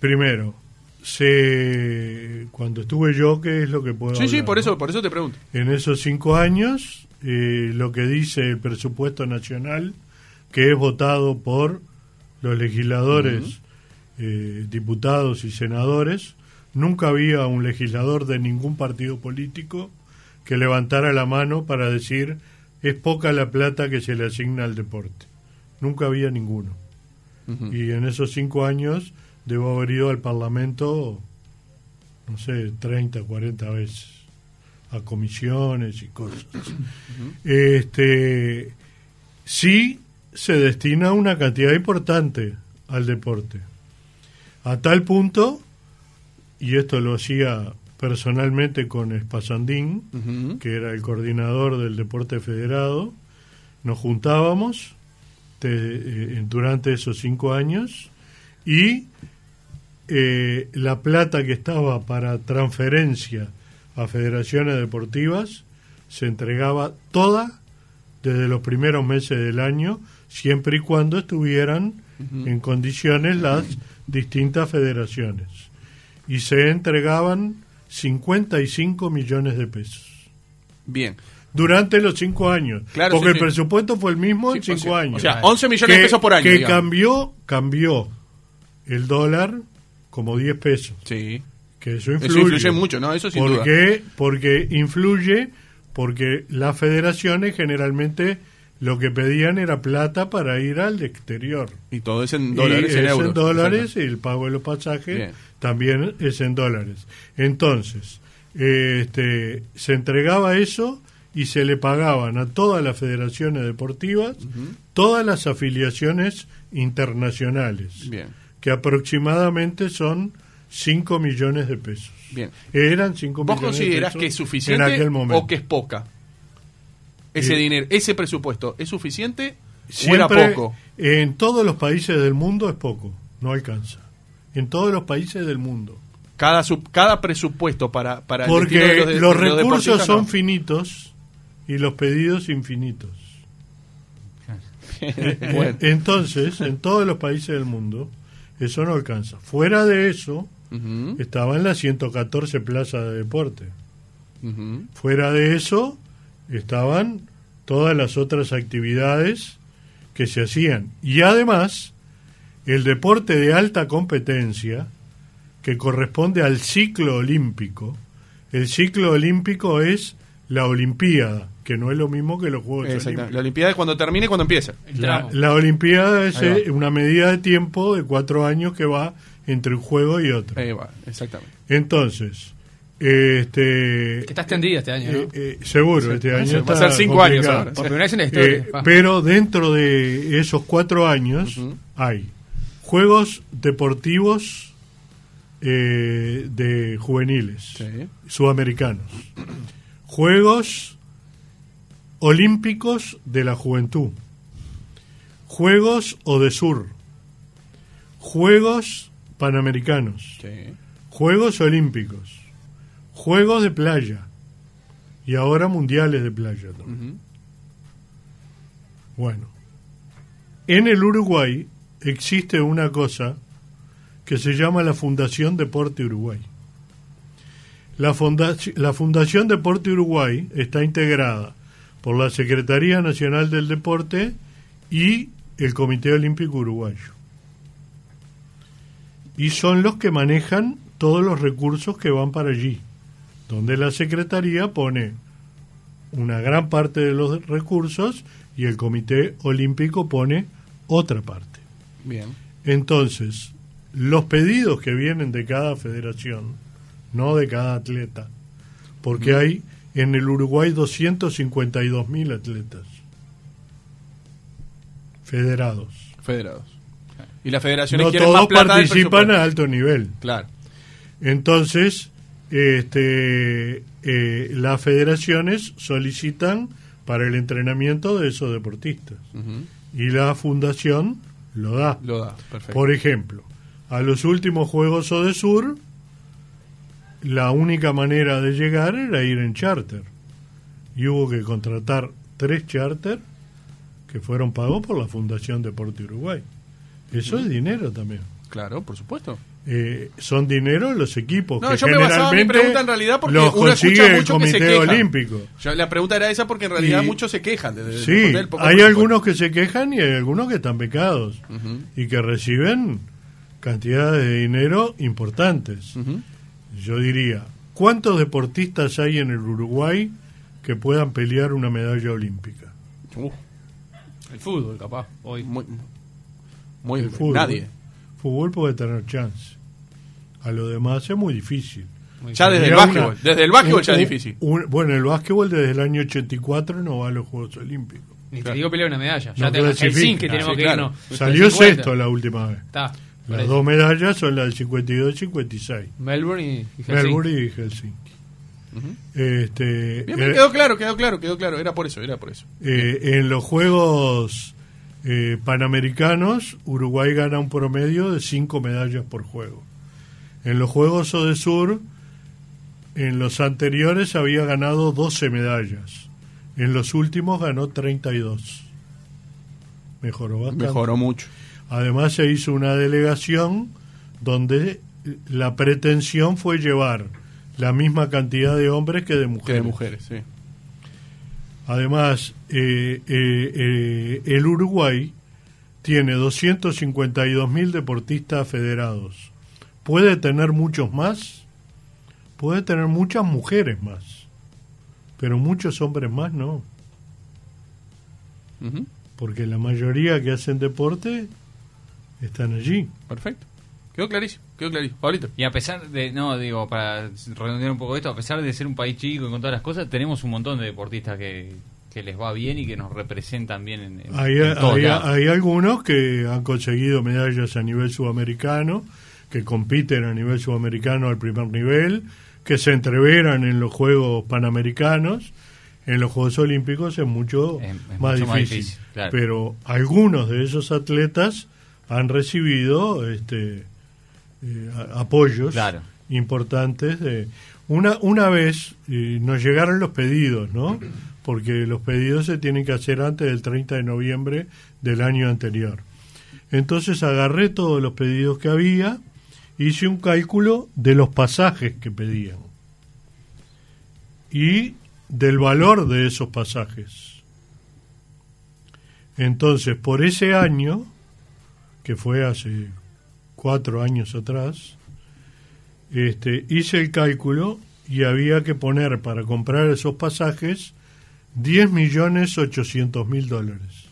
primero, se, cuando estuve yo, ¿qué es lo que puedo Sí, sí, por no? eso, por eso te pregunto. En esos cinco años, eh, lo que dice el presupuesto nacional, que es votado por los legisladores, eh, diputados y senadores, nunca había un legislador de ningún partido político que levantara la mano para decir es poca la plata que se le asigna al deporte. Nunca había ninguno. Y en esos cinco años debo haber ido al Parlamento, no sé, 30, 40 veces, a comisiones y cosas. este, sí se destina una cantidad importante al deporte. A tal punto, y esto lo hacía personalmente con Espasandín, Ujú. que era el coordinador del deporte federado, nos juntábamos te- eh, durante esos cinco años y eh, la plata que estaba para transferencia a federaciones deportivas se entregaba toda desde los primeros meses del año, siempre y cuando estuvieran en condiciones las distintas federaciones. Y se entregaban 55 millones de pesos Bien. durante los cinco años. Claro, porque sí, el sí. presupuesto fue el mismo Sí, en cinco años. O sea, 11 millones de pesos por año. Que digamos. cambió, cambió el dólar como 10 pesos. Sí. Que eso Eso influye. mucho, ¿no? Eso sin ¿Por duda. qué? Porque influye porque las federaciones generalmente lo que pedían era plata para ir al exterior. Y todo es en dólares, y en es euros. en dólares y el pago de los pasajes Bien. también es en dólares. Entonces, este, se entregaba eso y se le pagaban a todas las federaciones deportivas todas las afiliaciones internacionales, Bien, que aproximadamente son 5 millones de pesos. bien. Eran 5 ¿Vos millones de considerás pesos que es en suficiente aquel momento. o que es poca? Ese Eh, dinero, ese presupuesto, ¿es suficiente o Siempre, era poco? En todos los países del mundo es poco, no alcanza. En todos los países del mundo. Cada, sub- cada presupuesto para, para el Porque de los, de- los recursos son no. finitos y los pedidos infinitos. *laughs* Bueno. Entonces, en todos los países del mundo, eso no alcanza. Fuera de eso, Ujú, estaban las 114 plazas de deporte. Fuera de eso, estaban todas las otras actividades que se hacían. Y además, el deporte de alta competencia, que corresponde al ciclo olímpico, el ciclo olímpico es la Olimpiada, que no es lo mismo que los Juegos Exacto. Olímpicos. La Olimpiada es cuando termine y cuando empieza. El La, tramo. la Olimpiada es eh, una medida de tiempo de cuatro años que va entre un juego y otro. Ahí va, exactamente. Entonces, este, Que está extendida este año, ¿no? eh, eh, seguro, este año ser- va a está ser cinco años ahora. Por primera vez en la historia. Eh, pero dentro de esos cuatro años hay juegos deportivos de juveniles Sí. sudamericanos, juegos olímpicos de la juventud, juegos Odesur, juegos panamericanos, Sí. Juegos Olímpicos, Juegos de Playa y ahora Mundiales de Playa. también. Bueno, en el Uruguay existe una cosa que se llama la Fundación Deporte Uruguay. La, Fundaci- la Fundación Deporte Uruguay está integrada por la Secretaría Nacional del Deporte y el Comité Olímpico Uruguayo. Y son los que manejan todos los recursos que van para allí, donde la Secretaría pone una gran parte de los recursos y el Comité Olímpico pone otra parte. Bien. Entonces, los pedidos que vienen de cada federación, no de cada atleta, porque hay en el Uruguay 252 mil atletas federados. Federados. Y las federaciones No quieren todos más plata del participan a alto nivel. Claro. Entonces, este, eh, las federaciones solicitan para el entrenamiento de esos deportistas y la fundación lo da. Lo da, perfecto. Por ejemplo, a los últimos Juegos Odesur, la única manera de llegar era ir en charter. Y hubo que contratar tres charter que fueron pagos por la Fundación Deporte Uruguay. Eso es dinero también. Claro, por supuesto. Eh, son dinero los equipos No, que yo me basaba mi generalmente pregunta en realidad porque los uno escucha consigue el mucho que se Comité. Olímpico. Yo- la pregunta era esa porque en realidad Y- muchos se quejan. de- de- Sí, del poco hay algunos que se quejan y hay algunos que están pecados y que reciben cantidades de dinero importantes. Yo diría, ¿cuántos deportistas hay en el Uruguay que puedan pelear una medalla olímpica? El fútbol, capaz, hoy. muy, muy El fútbol. nadie. Fútbol puede tener chance. A lo demás es muy difícil. Muy Ya desde el básquetbol. Desde el básquetbol ya es difícil. un- bueno, el básquetbol desde el año 84 no va a los Juegos Olímpicos. Ni te digo pelear una medalla. No Ya tenemos clasifica. Helsinki, tenemos Sí, que claro. irnos. Salió 50. sexto la última vez. Está. Las dos medallas son las del 52 y 56. Melbourne y, y Helsinki. Melbourne y Helsinki. Este, Bien, bien, eh, quedó claro, quedó claro, quedó claro. Era por eso, era por eso. eh, en los Juegos eh, Panamericanos, Uruguay gana un promedio de 5 medallas por juego. En los Juegos Odesur, en los anteriores había ganado 12 medallas. En los últimos ganó 32. Mejoró bastante. Mejoró mucho. Además se hizo una delegación donde la pretensión fue llevar la misma cantidad de hombres que de Que mujeres. de mujeres, sí. Además, eh, eh, eh, el Uruguay tiene 252 mil deportistas federados. ¿Puede tener muchos más? Puede tener muchas mujeres más. pero muchos hombres más no, porque la mayoría que hacen deporte están allí. Perfecto. Quedó clarísimo, quedó clarísimo. Pablito. Y a pesar de, no, digo, para redondear un poco esto, a pesar de ser un país chico y con todas las cosas, tenemos un montón de deportistas que, que les va bien y que nos representan bien en, en- Hay, en hay- hay algunos que han conseguido medallas a nivel sudamericano, que compiten a nivel sudamericano al primer nivel, que se entreveran en los Juegos Panamericanos, en los Juegos Olímpicos es mucho, Es- es más, mucho más difícil. claro. Pero algunos de esos atletas han recibido este, eh, apoyos Claro. importantes. De, una, una vez eh, nos llegaron los pedidos, ¿no? Porque los pedidos se tienen que hacer antes del 30 de noviembre del año anterior. Entonces agarré todos los pedidos que había, hice un cálculo de los pasajes que pedían y del valor de esos pasajes. Entonces, por ese año, que fue hace cuatro años atrás, este, hice el cálculo y había que poner para comprar esos pasajes 10 millones 800 mil dólares.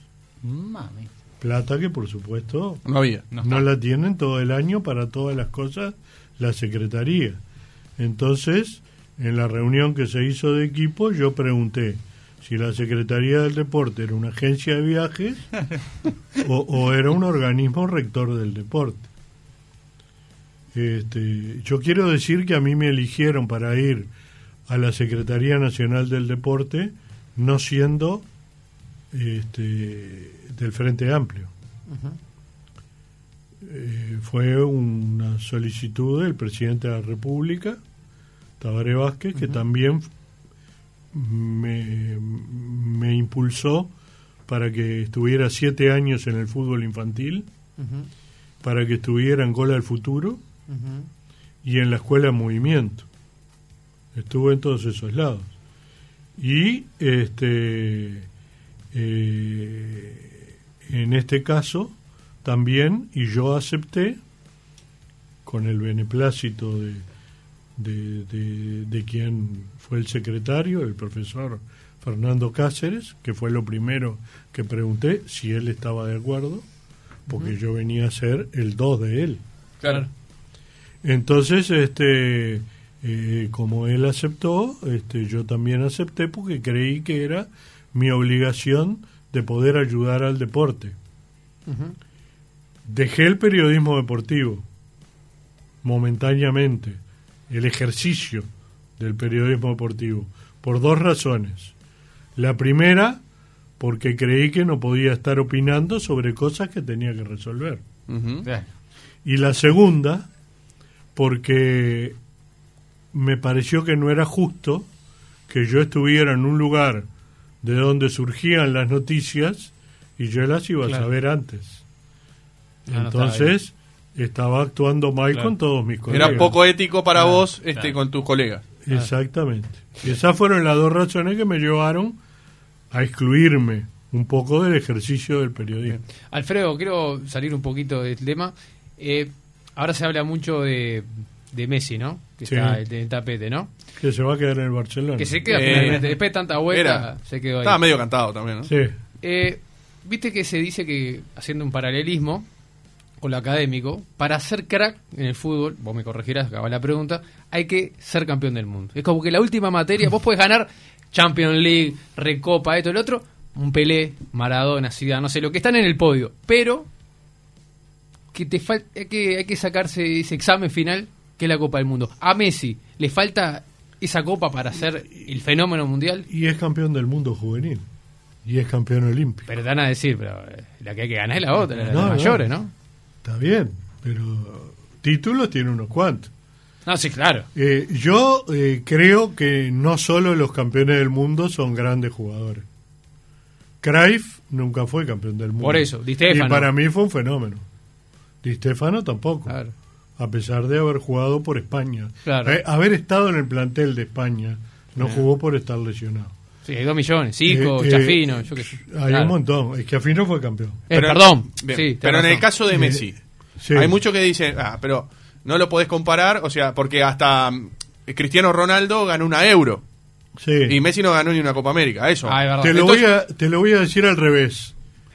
Mami. Plata que, por supuesto, No había. No la tienen todo el año para todas las cosas la Secretaría. Entonces, en la reunión que se hizo de equipo, yo pregunté si la Secretaría del Deporte era una agencia de viajes *laughs* o, o era un organismo rector del deporte. Este, yo quiero decir que a mí me eligieron para ir a la Secretaría Nacional del Deporte, no siendo este, del Frente Amplio. Eh, fue una solicitud del presidente de la República, Tabaré Vázquez, que también me, me impulsó para que estuviera siete años en el fútbol infantil, para que estuviera en Gola del Futuro y en la Escuela de Movimiento. Estuve en todos esos lados. Y este eh, en este caso también, y yo acepté, con el beneplácito de, de, de- de quien fue el secretario, el profesor Fernando Cáceres, que fue lo primero que pregunté si él estaba de acuerdo, porque yo venía a ser el 2 de él. Claro. Entonces, este, eh, como él aceptó, este, yo también acepté porque creí que era mi obligación de poder ayudar al deporte. Dejé el periodismo deportivo momentáneamente, el ejercicio del periodismo deportivo, por dos razones. La primera, porque creí que no podía estar opinando sobre cosas que tenía que resolver. Y la segunda, porque me pareció que no era justo que yo estuviera en un lugar de donde surgían las noticias y yo las iba Claro. a saber antes. Ah, no, Entonces, estaba actuando mal Claro. con todos mis colegas. Era poco ético para vos este, claro. con tus colegas. Exactamente. Y esas fueron las dos razones que me llevaron a excluirme un poco del ejercicio del periodismo. Alfredo, quiero salir un poquito del tema. Eh, ahora se habla mucho de, de Messi, ¿no? Que Sí. está en el tapete, ¿no? Que se va a quedar en el Barcelona. Que se queda Eh, finalmente. Después de tanta vuelta, Era. se quedó ahí. Estaba medio cantado también, ¿no? Sí. Eh, Viste que se dice que, haciendo un paralelismo con lo académico, para ser crack en el fútbol, vos me corregirás, acaba la pregunta, hay que ser campeón del mundo. Es como que la última materia, vos podés ganar Champions League, Recopa, esto, el otro, un Pelé, Maradona, Zidane, no sé, lo que están en el podio, pero que te fal- hay que hay que sacarse ese examen final que es la Copa del Mundo. A Messi le falta esa copa para ser el fenómeno mundial. Y es campeón del mundo juvenil. Y es campeón olímpico. Pero van a decir, pero eh, la que hay que ganar es la otra, la de No, no. mayores, ¿no? Está bien, pero títulos tiene unos cuantos. No, sí, claro. Eh, yo eh, creo que no solo los campeones del mundo son grandes jugadores. Cruyff nunca fue campeón del mundo. Por eso, Di Stéfano. Y para mí fue un fenómeno. Di Stefano tampoco. Claro. A pesar de haber jugado por España. Claro. Eh, haber estado en el plantel de España. No jugó por estar lesionado. Sí, hay dos millones, Zico, Eh, eh, Chafino, yo qué sé. Hay Claro. un montón. Es que Afino fue campeón. Eh, perdón. Bien, Sí, pero en el caso de Messi, Sí. hay muchos que dicen, ah, pero no lo podés comparar, o sea, porque hasta mm, Cristiano Ronaldo ganó una euro. Sí. Y Messi no ganó ni una Copa América, eso. Ah. Te lo, Entonces- voy a, te lo voy a decir al revés.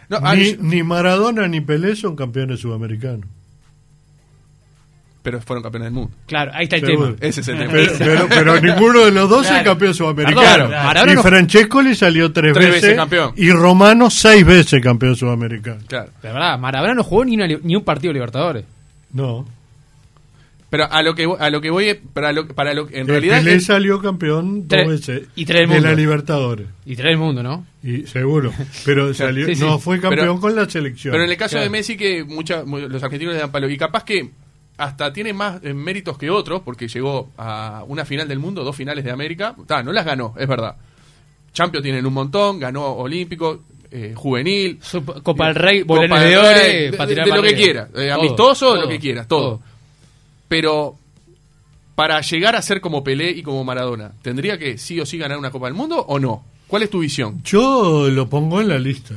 No, ni, ni Maradona ni Pelé son campeones sudamericanos. Pero fueron campeones del mundo. Claro, ahí está el Seguro. tema. Ese es el tema. Pero, pero- pero *laughs* ninguno de los dos Claro. es campeón sudamericano. Claro, y Francesco le salió tres, Tres veces, veces campeón. y Romano seis veces campeón sudamericano. Claro. De verdad, Maradona no jugó ni, una ni un partido de Libertadores. No. Pero a lo que voy- a lo que voy es- para lo, para lo en El realidad Pelé es- salió campeón dos Tres- veces y tres del de la mundo. Libertadores. Y trae el mundo, ¿no? Y seguro. Pero *laughs* salió, Sí, sí. no fue campeón Pero- con la selección. Pero en el caso Claro. de Messi, que mucha, mu- los argentinos le dan palo. Y capaz que hasta tiene más eh, méritos que otros, porque llegó a una final del mundo, dos finales de América. Ta, no las ganó, es verdad. Champions tienen un montón, ganó Olímpico, eh, Juvenil. Sup- Copa del Rey, Copa del de Rey, de- de- de lo que quiera, eh, Todo, amistoso, lo todo, que quieras, todo. Pero para llegar a ser como Pelé y como Maradona, ¿tendría que sí o sí ganar una Copa del Mundo o no? ¿Cuál es tu visión? Yo lo pongo en la lista.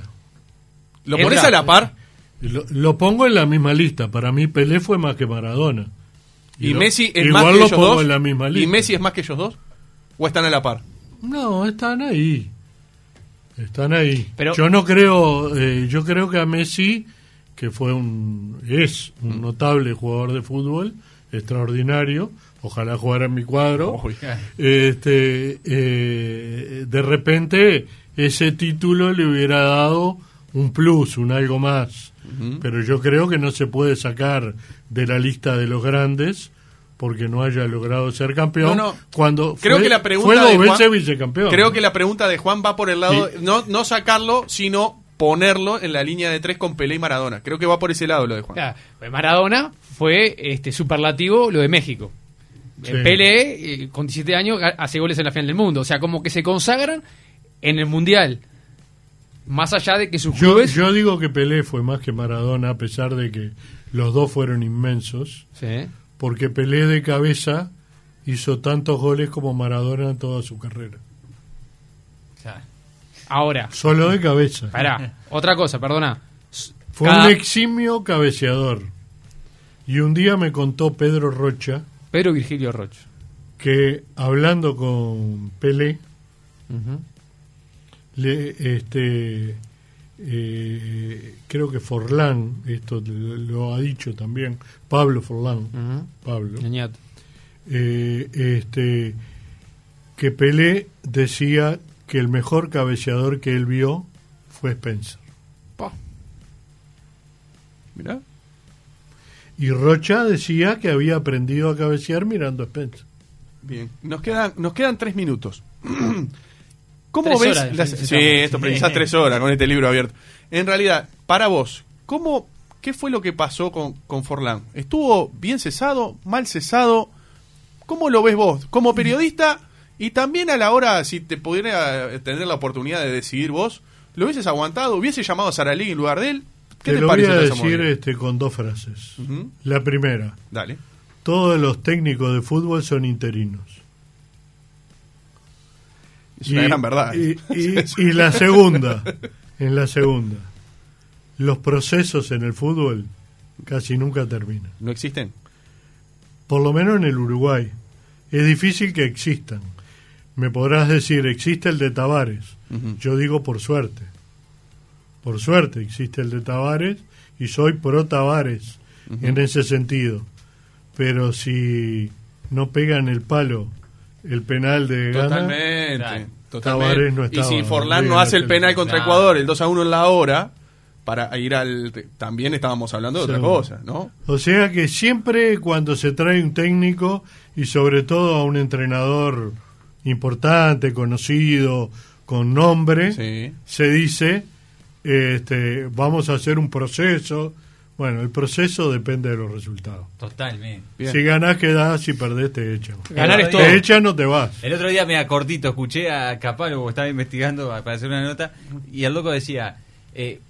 ¿Lo pones a la par? Lo, lo pongo en la misma lista. Para mí Pelé fue más que Maradona. ¿Y, lo- Messi es más que lo ellos pongo dos? en la misma ¿Y lista. Messi es más que ellos dos? ¿O están a la par? No, están ahí. Están ahí. Pero- yo no creo, eh, yo creo que a Messi, que fue un, es un Mm. notable jugador de fútbol, extraordinario, ojalá jugara en mi cuadro, *laughs* este, eh, de repente ese título le hubiera dado un plus, un algo más. Pero yo creo que no se puede sacar de la lista de los grandes porque no haya logrado ser campeón No, no. cuando Creo fue, que la pregunta fue dos de Juan- veces vicecampeón. Creo que la pregunta de Juan va por el lado, Sí. no, no sacarlo, sino ponerlo en la línea de tres con Pelé y Maradona. Creo que va por ese lado lo de Juan. Claro, pues Maradona fue este superlativo lo de México. Sí. Pelé, eh, con 17 años, ha- hace goles en la final del mundo. O sea, como que se consagran en el Mundial. Más allá de que sus Yo, clubes... yo digo que Pelé fue más que Maradona, a pesar de que los dos fueron inmensos, Sí. porque Pelé de cabeza hizo tantos goles como Maradona en toda su carrera. Ahora, Solo de cabeza. pará, *laughs* otra cosa, perdona. Fue Cada- un eximio cabeceador. Y un día me contó Pedro Rocha Pedro Virgilio Rocho. que hablando con Pelé. Le, este, eh, creo que Forlán, esto lo, ha dicho también, Pablo Forlán. Pablo, eh, este, que Pelé decía que el mejor cabeceador que él vio fue Spencer. Pa. Mirá. Y Rocha decía que había aprendido a cabecear mirando a Spencer. Bien. Nos quedan, nos quedan tres minutos. *clears throat* ¿Cómo Tres ves? horas las- sí, esto precisás tres horas con este libro abierto. En realidad, para vos, ¿cómo, ¿qué fue lo que pasó con, con Forlán? ¿Estuvo bien cesado? ¿Mal cesado? ¿Cómo lo ves vos? Como periodista y también a la hora, si te pudiera tener la oportunidad de decidir vos, ¿lo hubieses aguantado? ¿Hubiese llamado a Saralí en lugar de él? ¿Qué Te, te, lo voy a decir este, con dos frases. La primera, Dale. todos los técnicos de fútbol son interinos. Es una gran verdad. Y, *laughs* y- y la segunda, en la segunda, los procesos en el fútbol casi nunca terminan. ¿No existen? Por lo menos en el Uruguay. Es difícil que existan. Me podrás decir, existe el de Tavares. Yo digo por suerte. Por suerte existe el de Tavares y soy pro Tavares en ese sentido. Pero si no pegan el palo el penal de Gana, Totalmente. Totalmente. Y si Forlán no hace el penal contra Claro. Ecuador, el 2 a 1 en la hora, para ir al. También estábamos hablando de otra cosa, ¿no? O sea que siempre cuando se trae un técnico y sobre todo a un entrenador importante, conocido, con nombre, Sí. se dice, este, vamos a hacer un proceso. Bueno, el proceso depende de los resultados. Totalmente. Bien. Si ganás quedás, si perdés te echan. Ganar es todo. Te echan no te vas. El otro día me cortito, escuché a Capalo, estaba investigando para hacer una nota, y el loco decía, eh,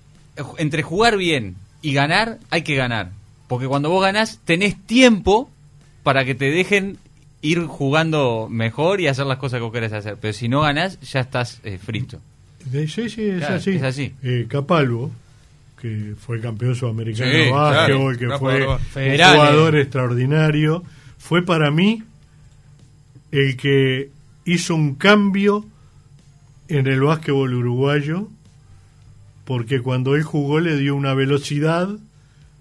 entre jugar bien y ganar, hay que ganar. Porque cuando vos ganás, tenés tiempo para que te dejen ir jugando mejor y hacer las cosas que vos querés hacer. Pero si no ganás, ya estás eh, frito. Sí, sí, es Claro, así. es así. Eh, Capalvo, que fue campeón sudamericano Sí, de básquetbol, claro, que fue jugador. un jugador extraordinario, fue para mí el que hizo un cambio en el básquetbol uruguayo porque cuando él jugó le dio una velocidad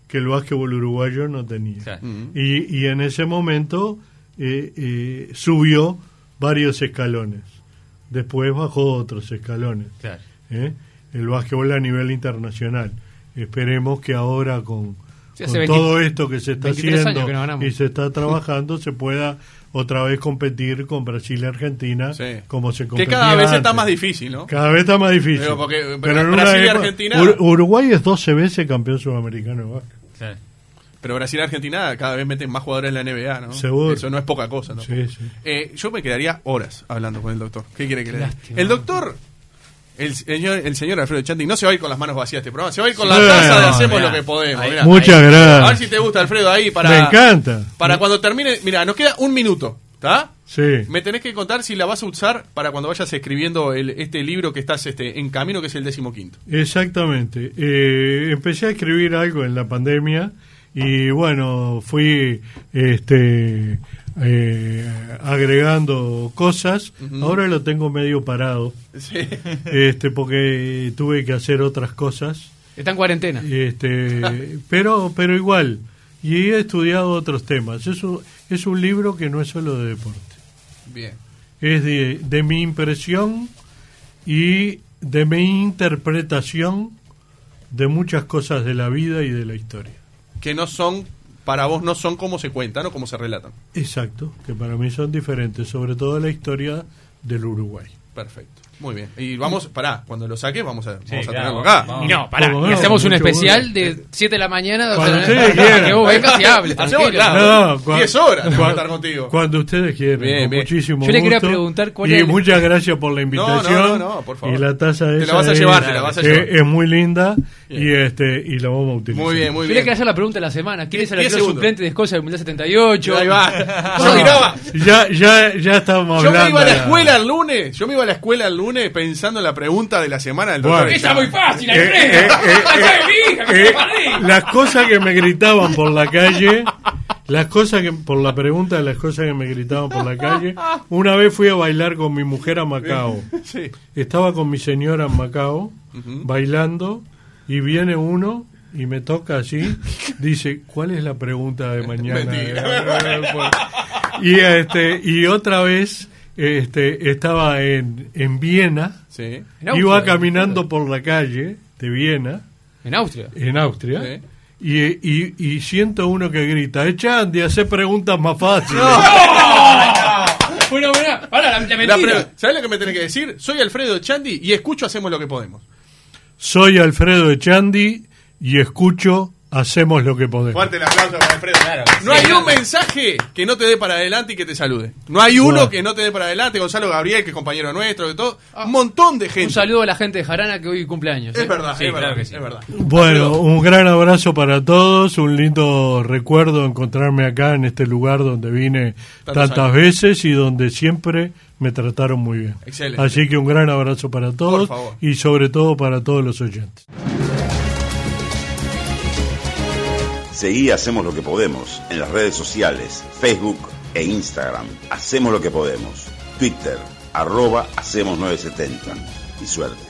que el básquetbol uruguayo no tenía. Claro. Y, y en ese momento eh, eh, subió varios escalones. Después bajó otros escalones. Claro. ¿eh? El básquetbol a nivel internacional. Esperemos que ahora con, Sí, con hace 20 todo esto que se está 23 años haciendo que no y se está trabajando se pueda otra vez competir con Brasil y Argentina Sí. como se Que competía cada vez está más difícil, ¿no? Cada vez está más difícil. Pero porque- Pero pero en una Brasil y época- Argentina- Ur- Uruguay es 12 veces campeón sudamericano de básquet. Claro. Pero Brasil y Argentina cada vez meten más jugadores en la NBA, ¿no? Seguro. Eso no es poca cosa, ¿no? Sí, sí. Eh, yo me quedaría horas hablando con el doctor. ¿Qué quiere que le diga? El doctor, el señor, el señor Alfredo Chanti, no se va a ir con las manos vacías este programa, se va a ir con la taza de hacemos mirá. lo que podemos. Mirá. Muchas A ver gracias. si te gusta, Alfredo, ahí para. Me encanta. Para cuando termine. Mira, nos queda un minuto, ¿está? Sí. Me tenés que contar si la vas a usar para cuando vayas escribiendo el- este libro que estás este, en camino, que es el decimoquinto. Exactamente. Eh, empecé a escribir algo en la pandemia y bueno, fui este, eh, agregando cosas. Ahora lo tengo medio parado, Sí. este, porque tuve que hacer otras cosas. Está en cuarentena. Este, *laughs* pero, pero igual. Y he estudiado otros temas. Es un, es un libro que no es solo de deporte. Bien. Es de, de mi impresión y de mi interpretación de muchas cosas de la vida y de la historia. Que no son, para vos no son como se cuentan o como se relatan. Exacto, que para mí son diferentes, sobre todo la historia del Uruguay. Perfecto. Muy bien. Y vamos, pará, cuando lo saques vamos a, vamos a tenerlo acá. vamos. Y no, pará, ¿Cómo y no? hacemos un especial bueno. de 7 de la mañana Cuando ustedes para quieran. que vos vengas y hables. Hacemos, claro. cua- 10 horas tengo que estar contigo. Cuando ustedes quieran, Bien, bien. muchísimo Yo le quería gusto. preguntar cuál y es el- muchas gracias por la invitación. no, no, por favor. Y la taza Te la vas a es- llevar, te la vas a llevar. Es muy linda Bien. y este y la vamos a utilizar. Muy bien, muy Yo le bien. quería hacer la pregunta de la semana. ¿Quién es el arquero suplente de Escocia del Mundial 78? Ahí va. *laughs* Yo miraba. Ya, ya, ya estamos Yo me hablando. iba a la de- escuela el lunes, yo me iba a la escuela el lunes pensando en la pregunta de la semana del doctor. Bueno. Esa es muy fácil, Eh, eh, eh, Eh, las cosas que me gritaban por la calle, las cosas que, por la pregunta de las cosas que me gritaban por la calle, una vez fui a bailar con mi mujer a Macao. Sí. Estaba con mi señora en Macao, bailando, y viene uno y me toca así, dice, ¿cuál es la pregunta de *laughs* mañana? y este y otra vez este estaba en, en Viena, Sí. En iba caminando por la calle de Viena, En Austria. en Austria, Sí. y, y, y siento uno que grita, Echandi, hace preguntas más fáciles. *laughs* Bueno, mirá, ahora la, la La mentira. pre- ¿Sabés lo que me tenés que decir? Soy Alfredo Chandi y escucho Hacemos lo que podemos. Soy Alfredo Echandi y escucho Hacemos lo que podemos. Fuerte el aplauso para Alfredo. Claro, no sí, hay un mensaje que no te dé para adelante y que te salude. No hay uno que no te dé para adelante. Gonzalo Gabriel, que es compañero nuestro, de todo. Un montón de gente. Un saludo a la gente de Jarana que hoy cumple años. Es ¿eh? verdad, Sí, es claro verdad, que sí. es verdad. Bueno, un gran abrazo para todos, un lindo recuerdo encontrarme acá en este lugar donde vine Tantos tantas años. veces y donde siempre me trataron muy bien. Excelente. Así que un gran abrazo para todos favor. y sobre todo para todos los oyentes. Seguí Hacemos lo que podemos en las redes sociales, Facebook e Instagram. Hacemos lo que podemos. Twitter, arroba Hacemos 970. Y suerte.